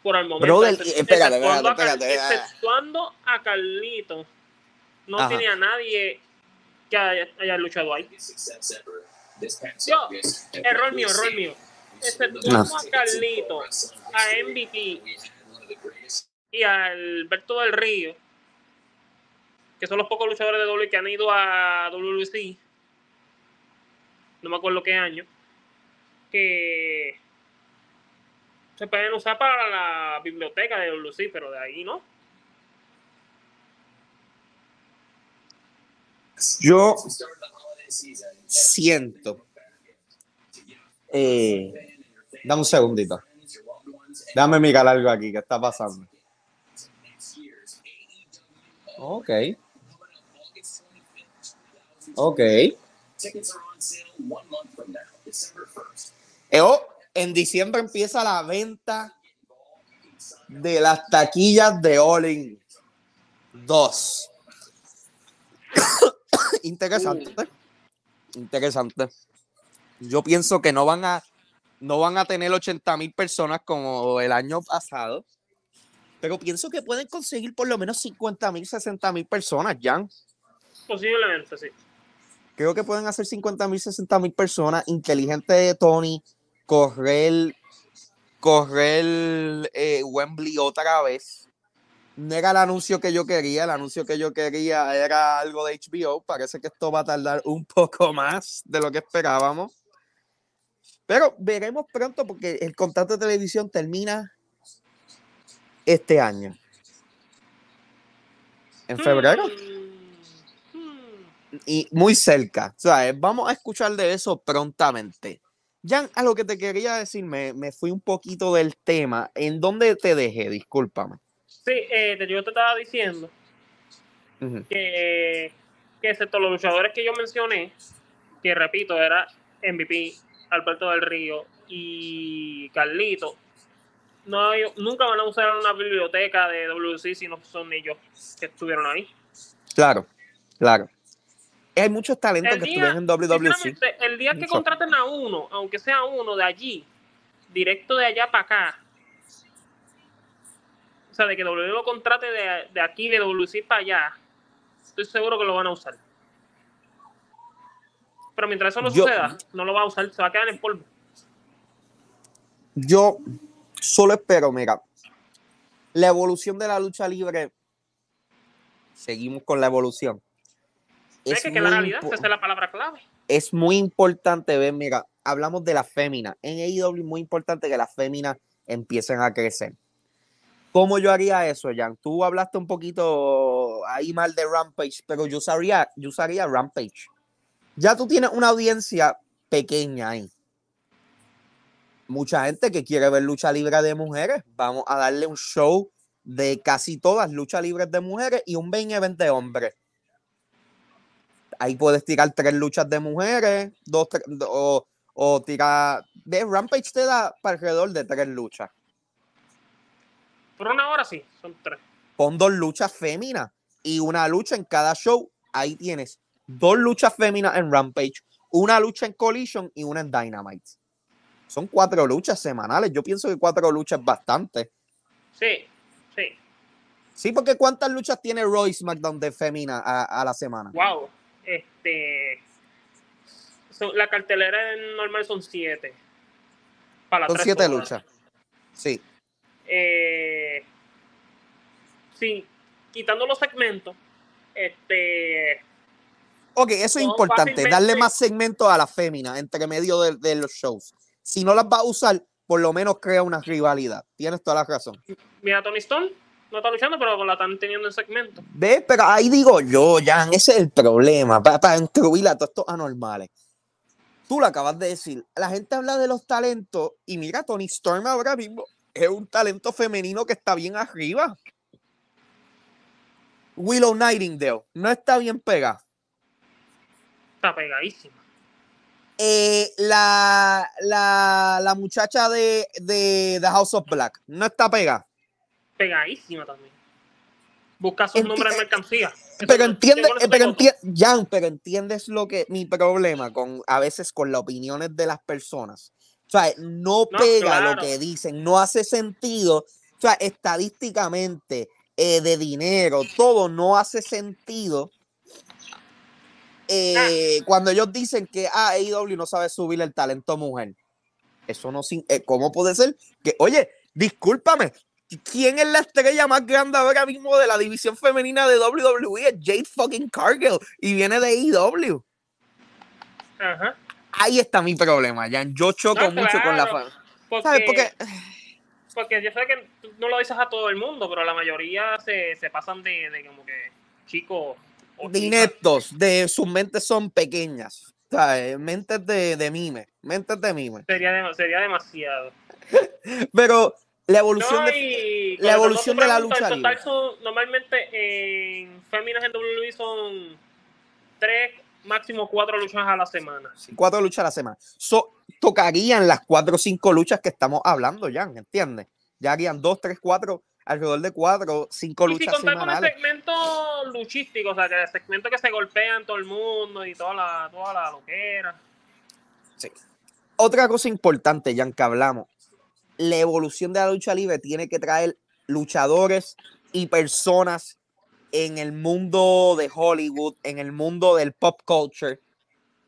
Por el momento. Brother, excep- espérate, exceptuando, espérate, a Car- espérate, ah. exceptuando a Carlito, no Ajá. tiene a nadie que haya, haya luchado ahí. Yo, error mío, error mío. Exceptuando No. a Carlito, a MVP y a Alberto del Río, que son los pocos luchadores de WWE que han ido a WC, no me acuerdo qué año, que se pueden usar para la biblioteca de WC, pero de ahí no. Yo siento. Eh, dame un segundito. Déjame mirar algo aquí. ¿Qué está pasando? Ok. Ok. Eh, oh, en diciembre empieza la venta de las taquillas de All In 2. Interesante. Interesante. Yo pienso que no van a no van a tener 80 mil personas como el año pasado. Pero pienso que pueden conseguir por lo menos 50 mil, 60 mil personas, Jan. Posiblemente, sí. Creo que pueden hacer 50 mil, 60 mil personas. Inteligente de Tony. Correr, correr eh, Wembley otra vez. No era el anuncio que yo quería. El anuncio que yo quería era algo de HBO. Parece que esto va a tardar un poco más de lo que esperábamos. Pero veremos pronto porque el contrato de televisión termina este año? ¿En febrero? Y muy cerca. Sea, eh, vamos a escuchar de eso prontamente. Jan, a lo que te quería decir, me, me fui un poquito del tema. ¿En dónde te dejé? Discúlpame. Sí, eh, yo te estaba diciendo que, que excepto los luchadores que yo mencioné, que repito, era MVP, Alberto del Río y Carlito, no nunca van a usar una biblioteca de WC si no son ellos que estuvieron ahí. Claro, claro. Hay muchos talentos El que día- estuvieron en WWC. Sinceramente, el día que contraten a uno, aunque sea uno de allí, directo de allá para acá, o sea, de que W lo contrate de, de aquí, de WC para allá, estoy seguro que lo van a usar. Pero mientras eso no Yo- suceda, no lo va a usar, se va a quedar en polvo. Yo solo espero, mira, la evolución de la lucha libre. Seguimos con la evolución. Es que, que la muy realidad, esa es la palabra clave. es muy importante ver, mira, hablamos de las féminas. En AEW es muy importante que las féminas empiecen a crecer. ¿Cómo yo haría eso, Jan? Tú hablaste un poquito ahí mal de Rampage, pero yo usaría, yo usaría Rampage. Ya tú tienes una audiencia pequeña ahí. Mucha gente que quiere ver lucha libre de mujeres. Vamos a darle un show de casi todas luchas libres de mujeres y un main event de hombres. Ahí puedes tirar tres luchas de mujeres, dos, tre- o, o tirar. ¿Ves? Rampage te da para alrededor de tres luchas. Por una hora sí, son tres. Pon dos luchas féminas y una lucha en cada show. Ahí tienes dos luchas féminas en Rampage, una lucha en Collision y una en Dynamite. Son cuatro luchas semanales. Yo pienso que cuatro luchas es bastante. Sí, sí. Sí, porque ¿cuántas luchas tiene Roy SmackDown de femina a, a la semana? Wow. Este. son- la cartelera normal son siete. Para las Son tres siete horas. luchas. Sí. Eh, sí, quitando los segmentos, este, Ok, eso es importante, fácilmente- darle más segmentos a la fémina entre medio de, de los shows. Si no las va a usar, por lo menos crea una rivalidad. Tienes toda la razón. mira, Tony Stone no está luchando, pero la están teniendo en segmento. ¿Ves? Pero ahí digo yo, Jan, ese es el problema, para, incluir a todos estos anormales. Tú lo acabas de decir, la gente habla de los talentos y mira, Tony Storm ahora mismo es un talento femenino que está bien arriba. Willow Nightingale no está bien pegada. Está pegadísima. Eh, la, la, la muchacha de, de The House of Black no está pegada. Pegadísima también. Busca sus Enti- nombres de mercancía. Pero no- entiende, yo con eso pero entiende, Jan, pero entiendes lo que mi problema con a veces con las opiniones de las personas. O sea, no No, pega lo que dicen, no hace sentido. O sea, estadísticamente, eh, de dinero, todo no hace sentido. Eh, Cuando ellos dicen que ah, AEW no sabe subir el talento mujer. Eso no, eh, ¿cómo puede ser? Que, oye, discúlpame, ¿quién es la estrella más grande ahora mismo de la división femenina de WWE? Es Jade fucking Cargill y viene de AEW. Ajá. Ahí está mi problema, Jan. Yo choco No, mucho con la claro. fa- Porque, ¿Sabes? Porque porque yo sé que no lo dices a todo el mundo, pero la mayoría se, se pasan de, de como que chicos. de ineptos, de sus mentes son pequeñas. ¿sabes? Mentes de, de mime, mentes de mime. Sería, sería demasiado. Pero la evolución No, de. y la evolución de la lucha total libre. son- normalmente en féminas en WWE son tres, máximo cuatro luchas a la semana. cuatro luchas a la semana. So, tocarían las cuatro o cinco luchas que estamos hablando, ya, ¿entiendes? Ya harían dos, tres, cuatro, alrededor de cuatro, cinco Y luchas contar con el semanales. segmento luchístico, o sea, que el segmento que se golpean todo el mundo y toda la, toda la loquera. Otra cosa importante, Jan, que hablamos, la evolución de la lucha libre tiene que traer luchadores y personas en el mundo de Hollywood, en el mundo del pop culture,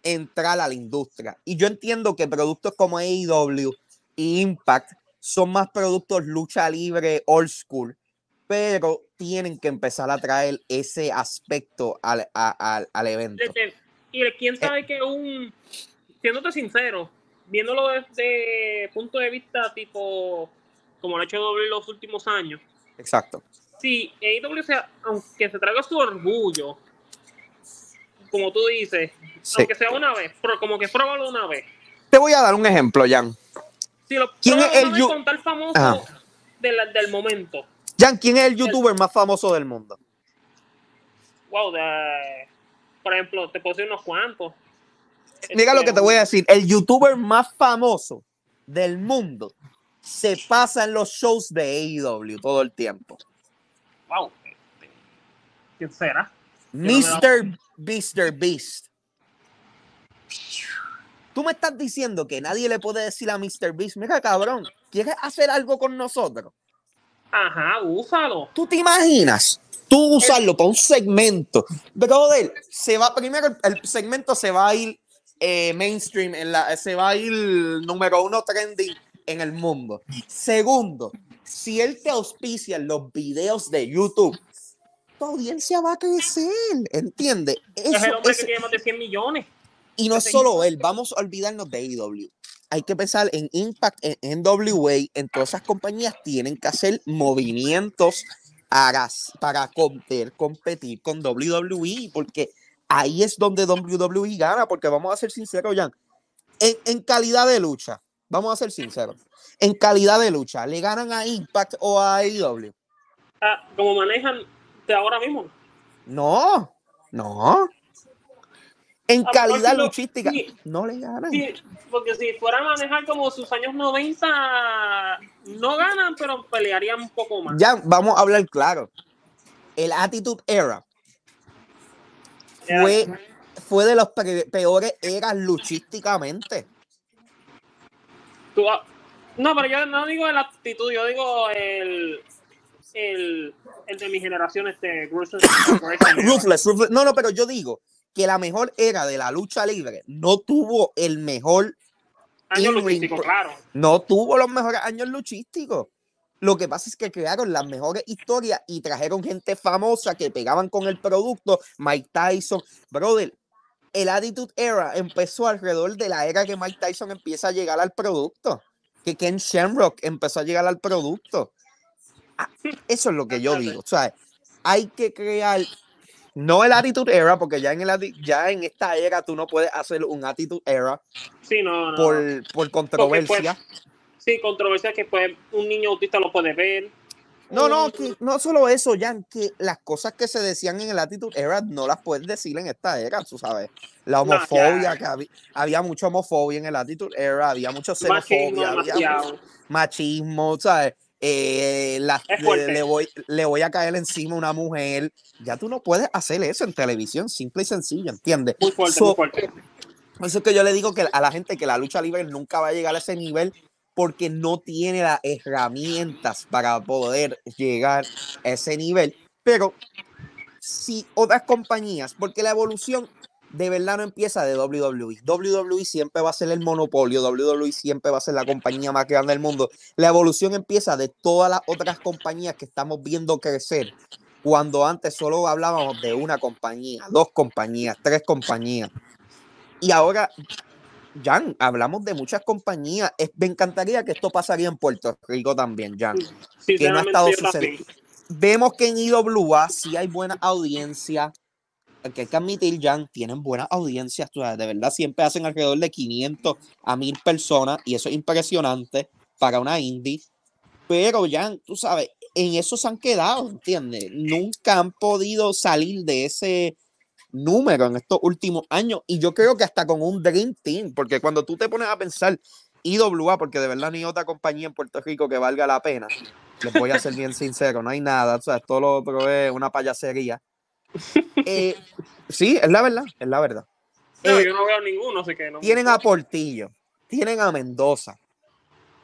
entrar a la industria. Y yo entiendo que productos como AEW y Impact son más productos lucha libre old school, pero tienen que empezar a traer ese aspecto al, a- al- al evento. Y quién sabe que un, siéndote sincero, viéndolo desde punto de vista tipo, como lo ha hecho doble los últimos años, Exacto. si AEW, aunque se traiga su orgullo, como tú dices, Sí. aunque sea una vez, pero como que pruébalo una vez. Te voy a dar un ejemplo, Jan. Si lo ¿Quién es el una vez yu- con tal famoso Ajá. de la- del momento. Jan, ¿quién es el youtuber más famoso del mundo? Wow, de- por ejemplo, te puedo decir unos cuantos. Mira lo que te voy a decir. El youtuber más famoso del mundo se pasa en los shows de AEW todo el tiempo. Wow. ¿Quién será? Mr. Beaster Beast. Tú me estás diciendo que nadie le puede decir a Mr. Beast, mira cabrón, ¿quieres hacer algo con nosotros? Ajá, úsalo. ¿Tú te imaginas? Tú usarlo para un segmento. Brother, se va, primero el, el segmento se va a ir eh, mainstream, en la, se va a ir número uno trending en el mundo. Segundo, si él te auspicia los videos de YouTube, tu audiencia va a crecer, ¿entiendes? es el hombre ese- que tiene más de 100 millones. y no es solo él, vamos a olvidarnos de AEW. Hay que pensar en Impact, en NWA, en todas esas compañías tienen que hacer movimientos para, para poder competir con WWE, porque ahí es donde WWE gana, porque vamos a ser sinceros, Jan, en, en calidad de lucha, vamos a ser sinceros, en calidad de lucha, ¿le ganan a Impact o a AEW? Ah, como manejan de ahora mismo. No, no. En Ah, calidad lo- luchística, no le ganan. Porque si fuera a manejar como sus años 90, no ganan, pero pelearían un poco más. Ya, vamos a hablar claro. El Attitude Era. Fue, fue de los pe- peores eras luchísticamente. Ha- no, pero yo no digo la actitud, yo digo el, el, el de mi generación, este. Ruthless, ruthless. No, no, pero yo digo que la mejor era de la lucha libre no tuvo el mejor, Año luchístico, claro. no tuvo los mejores años luchísticos. Lo que pasa es que crearon las mejores historias y trajeron gente famosa que pegaban con el producto. Mike Tyson, brother. El Attitude Era empezó alrededor de la era que Mike Tyson empieza a llegar al producto. Que Ken Shamrock empezó a llegar al producto. Ah, Eso es lo que yo digo. O sea, hay que crear, no el Attitude Era, porque ya en, el, ya en esta era tú no puedes hacer un Attitude Era Sí, no, no. por, por controversia. Sí, controversia que pues un niño autista lo puede ver. No, no, que no solo eso, Jan, que las cosas que se decían en el Attitude Era no las puedes decir en esta era, tú sabes. La homofobia, que había, había mucha homofobia en el Attitude Era, había mucho Machismo xenofobia, había demasiado. machismo, ¿sabes? Eh, la- le, voy, le voy a caer encima a una mujer. Ya tú no puedes hacer eso en televisión, simple y sencillo, ¿entiendes? Muy fuerte, So, muy fuerte. por eso es que yo le digo que a la gente que la lucha libre nunca va a llegar a ese nivel porque no tiene las herramientas para poder llegar a ese nivel. Pero si otras compañías, porque la evolución de verdad no empieza de WWE. WWE siempre va a ser el monopolio, WWE siempre va a ser la compañía más grande del mundo. La evolución empieza de todas las otras compañías que estamos viendo crecer. Cuando antes solo hablábamos de una compañía, dos compañías, tres compañías. Y ahora, Jan, hablamos de muchas compañías. Es- me encantaría que esto pasaría en Puerto Rico también, Jan. que no ha estado sucediendo. Vemos que en IWA sí hay buena audiencia. Que hay que admitir, Jan, tienen buenas audiencias. De verdad, siempre hacen alrededor de 500 a 1000 personas y eso es impresionante para una indie. Pero, Jan, tú sabes, en eso se han quedado, ¿entiendes? Nunca han podido salir de ese número en estos últimos años. Y yo creo que hasta con un Dream Team, porque cuando tú te pones a pensar IWA, porque de verdad ni otra compañía en Puerto Rico que valga la pena, les voy a ser bien sincero, no hay nada, o sea, todo lo otro es una payasería. Eh, sí, es la verdad, es la verdad. No, Eh, yo no veo ninguno, así que no. tienen a Portillo, tienen a Mendoza,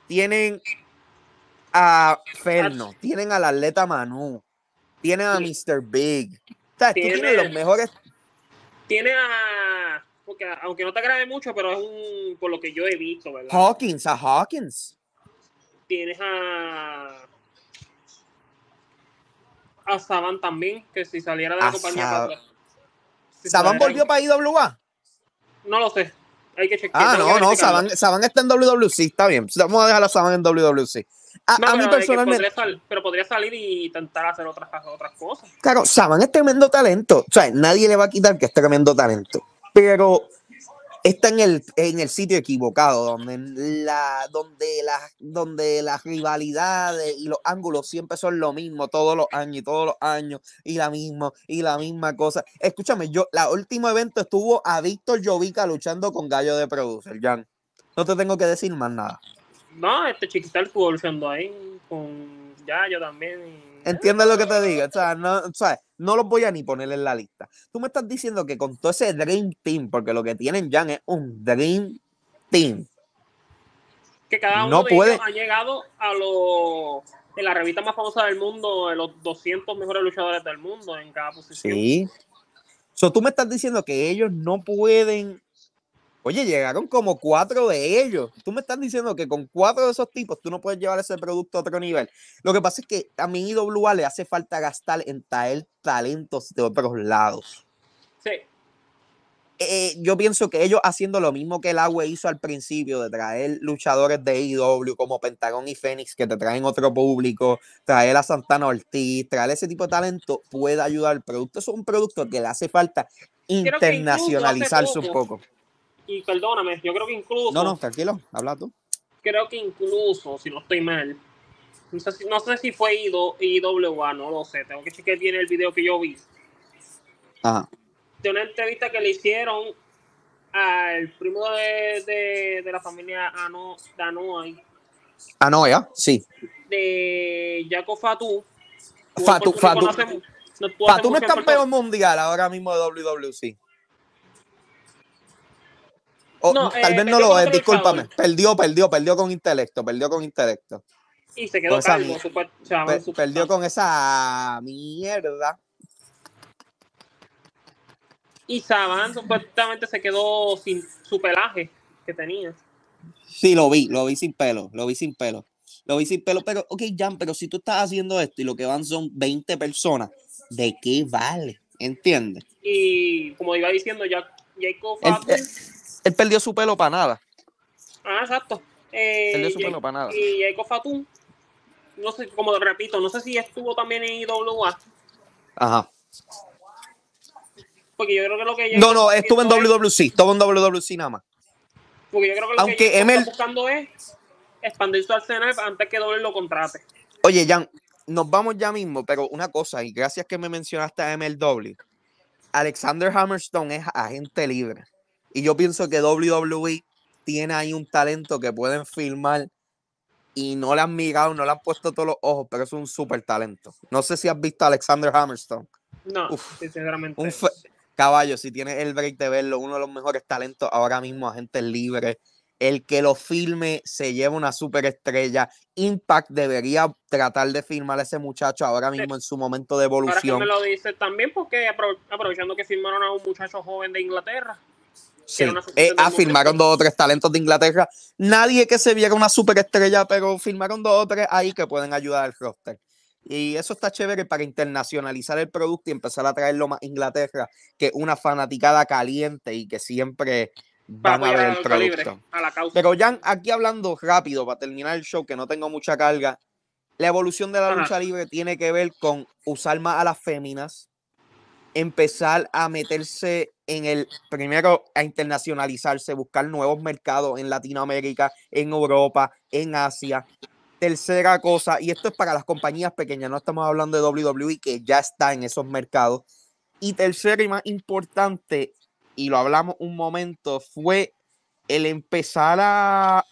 tienen a Ferno, tienen al atleta Manu, tienen a Mr. Big. O sea, tú tienes Tiene- los mejores. Tiene a. Porque aunque no te agrade mucho, pero es un. Por lo que yo he visto, ¿verdad? Hawkins, a Hawkins. Tienes a. A Saban también, que si saliera de la A compañía. Sab- pues, si ¿Saban volvió para IWA? No lo sé. Hay que chequear. Ah, no, no, verificarlo. Saban, Saban está en WWC, está bien. Vamos a dejar a Saban en WWC. A, No, a mí personalmente, podría sal- pero podría salir y intentar hacer otras, otras cosas. claro, Saban es tremendo talento. O sea, nadie le va a quitar que es tremendo talento. Pero está en el, en el sitio equivocado, donde la, donde las, donde las rivalidades y los ángulos siempre son lo mismo todos los años y todos los años y la misma y la misma cosa. Escúchame, yo, la último evento estuvo a Víctor Jovica luchando con Gallo de Producer, Jan. No te tengo que decir más nada. No, este chiquital estuvo luchando ahí con Yayo también. y- ¿Entiendes lo que te digo? O sea, no, o sea, no los voy a ni poner en la lista. Tú me estás diciendo que con todo ese Dream Team, porque lo que tienen Jan es un Dream Team. que cada uno no de puede- ellos ha llegado a los en la revista más famosa del mundo, de los 200 mejores luchadores del mundo en cada posición. Sí. So, tú me estás diciendo que ellos no pueden. Oye, llegaron como cuatro de ellos. Tú me estás diciendo que con cuatro de esos tipos tú no puedes llevar ese producto a otro nivel. Lo que pasa es que a mi IWA le hace falta gastar en traer talentos de otros lados. Sí. eh, yo pienso que ellos haciendo lo mismo que el Agua hizo al principio, de traer luchadores de IW como Pentagón y Fénix, que te traen otro público, traer a Santana Ortiz, traer ese tipo de talento, puede ayudar. El producto es un producto que le hace falta internacionalizarse un poco. Y perdóname, yo creo que incluso, No, no, tranquilo, habla tú. creo que incluso, si no estoy mal, no sé si, no sé si fue IWA, no lo sé, tengo que chequear bien el video que yo vi. Ajá. de una entrevista que le hicieron al primo de, de, de la familia Ano, Danoy, Ah, no, ya, sí. de Jaco Fatu. Fatu- Fatu- Fatu no es campeón mundial ahora mismo de WWC. O, No, tal eh, vez no lo es, discúlpame. Perdió, perdió, perdió con intelecto, perdió con intelecto. Y se quedó calvo. mi- super- o sea, Pe- super- perdió con esa mierda. Y Saban supuestamente se quedó sin su pelaje que tenía. Sí, lo vi, lo vi sin pelo, lo vi sin pelo. Lo vi sin pelo, pero, ok, Jan, pero si tú estás haciendo esto y lo que van son 20 personas, ¿de qué vale? ¿Entiendes? Y como iba diciendo, ya Jacob Él, perdió su pelo para nada. Ah, exacto. Eh, Perdió su Ja- pelo para nada. Y Jacob Fatu, no sé, como repito, no sé si estuvo también en IWA, Ajá. porque yo creo que lo que No, no, estuvo en WWC, estuvo en WWC nada más. Porque yo creo que lo Aunque que ML está buscando es expandir su arsenal antes que doble lo contrate. Oye, Jan, nos vamos ya mismo, pero una cosa, y gracias que me mencionaste a MLW. Alexander Hammerstone es agente libre. Y yo pienso que WWE tiene ahí un talento que pueden filmar y no le han mirado, no le han puesto todos los ojos, pero es un súper talento. No sé si has visto a Alexander Hammerstone. No, Uf, sinceramente. Un caballo, si tienes el break de verlo, uno de los mejores talentos ahora mismo, agentes libres. El que lo filme se lleva una superestrella. Impact debería tratar de filmar a ese muchacho ahora mismo en su momento de Ahora que evolución. me lo dices también, porque apro- aprovechando que firmaron a un muchacho joven de Inglaterra. Sí. Eh, ah, firmaron dos o tres talentos de Inglaterra. Nadie que se viera una superestrella, pero firmaron dos o tres ahí que pueden ayudar al roster. Y eso está chévere para internacionalizar el producto y empezar a traerlo más a Inglaterra, que una fanaticada caliente y que siempre Para van a ver el libre, producto. a la causa. Pero ya aquí hablando rápido, para terminar el show, que no tengo mucha carga, la evolución de la Ajá. lucha libre tiene que ver con usar más a las féminas, empezar a meterse en el, primero a internacionalizarse, buscar nuevos mercados en Latinoamérica, en Europa, en Asia. Tercera cosa, y esto es para las compañías pequeñas, no estamos hablando de WWE que ya está en esos mercados. Y tercera y más importante, y lo hablamos un momento, fue el empezar a,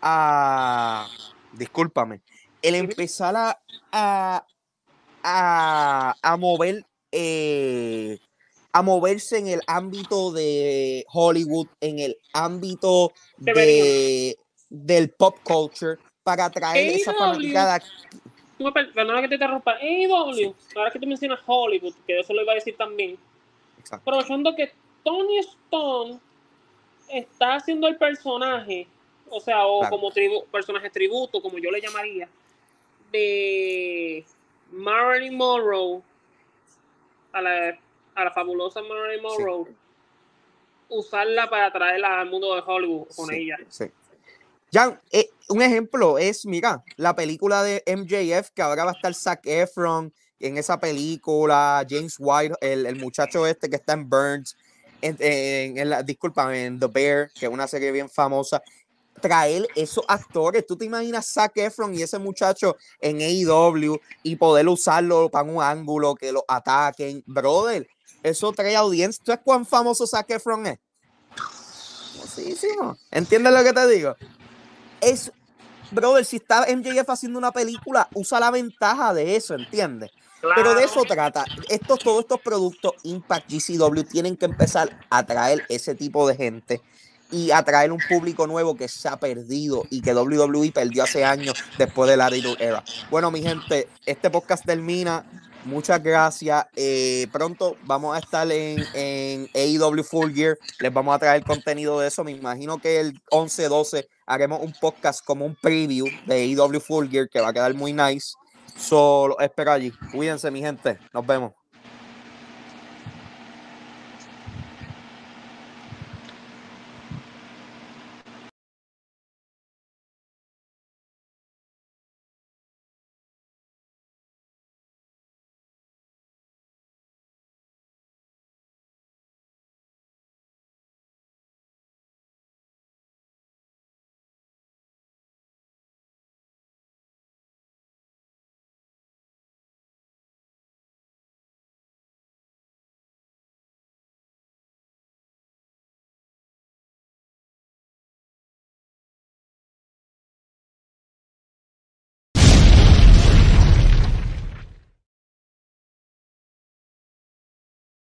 a discúlpame, el empezar a, a, a, a mover, eh, a moverse en el ámbito de Hollywood, en el ámbito de, del pop culture, para atraer esa AEW. fanaticada. Perdona que te interrumpa. AEW, ahora que tú mencionas Hollywood, que eso lo iba a decir también. Exacto. Aprovechando que Tony Stone está haciendo el personaje, o sea, o Claro. como tribu- personaje tributo, como yo le llamaría, de Marilyn Monroe, a la, a la fabulosa Marilyn Monroe. usarla para traerla al mundo de Hollywood con Sí, ella. sí. Ya, eh, un ejemplo es, mira, la película de MJF, que ahora va a estar Zac Efron en esa película, James White, el, el muchacho este que está en Burns, en, en- en la, disculpa, en The Bear, que es una serie bien famosa. Traer esos actores, tú te imaginas Zac Efron y ese muchacho en AEW y poder usarlo para un ángulo, que lo ataquen, brother. Eso trae audiencia. ¿Tú sabes cuán famoso Zac Efron es? Famosísimo. ¿Entiendes lo que te digo? Es, brother, si está MJF haciendo una película, usa la ventaja de eso, ¿entiendes? Pero de Claro. eso trata. Estos, todos estos productos Impact GCW tienen que empezar a atraer ese tipo de gente y atraer un público nuevo que se ha perdido y que WWE perdió hace años después de la Attitude Era. Bueno, mi gente, este podcast termina. Muchas gracias. Eh, pronto vamos a estar en, en AEW Full Gear. Les vamos a traer contenido de eso. Me imagino que el 11-12 haremos un podcast como un preview de AEW Full Gear que va a quedar muy nice. Solo espero allí. Cuídense, mi gente. Nos vemos.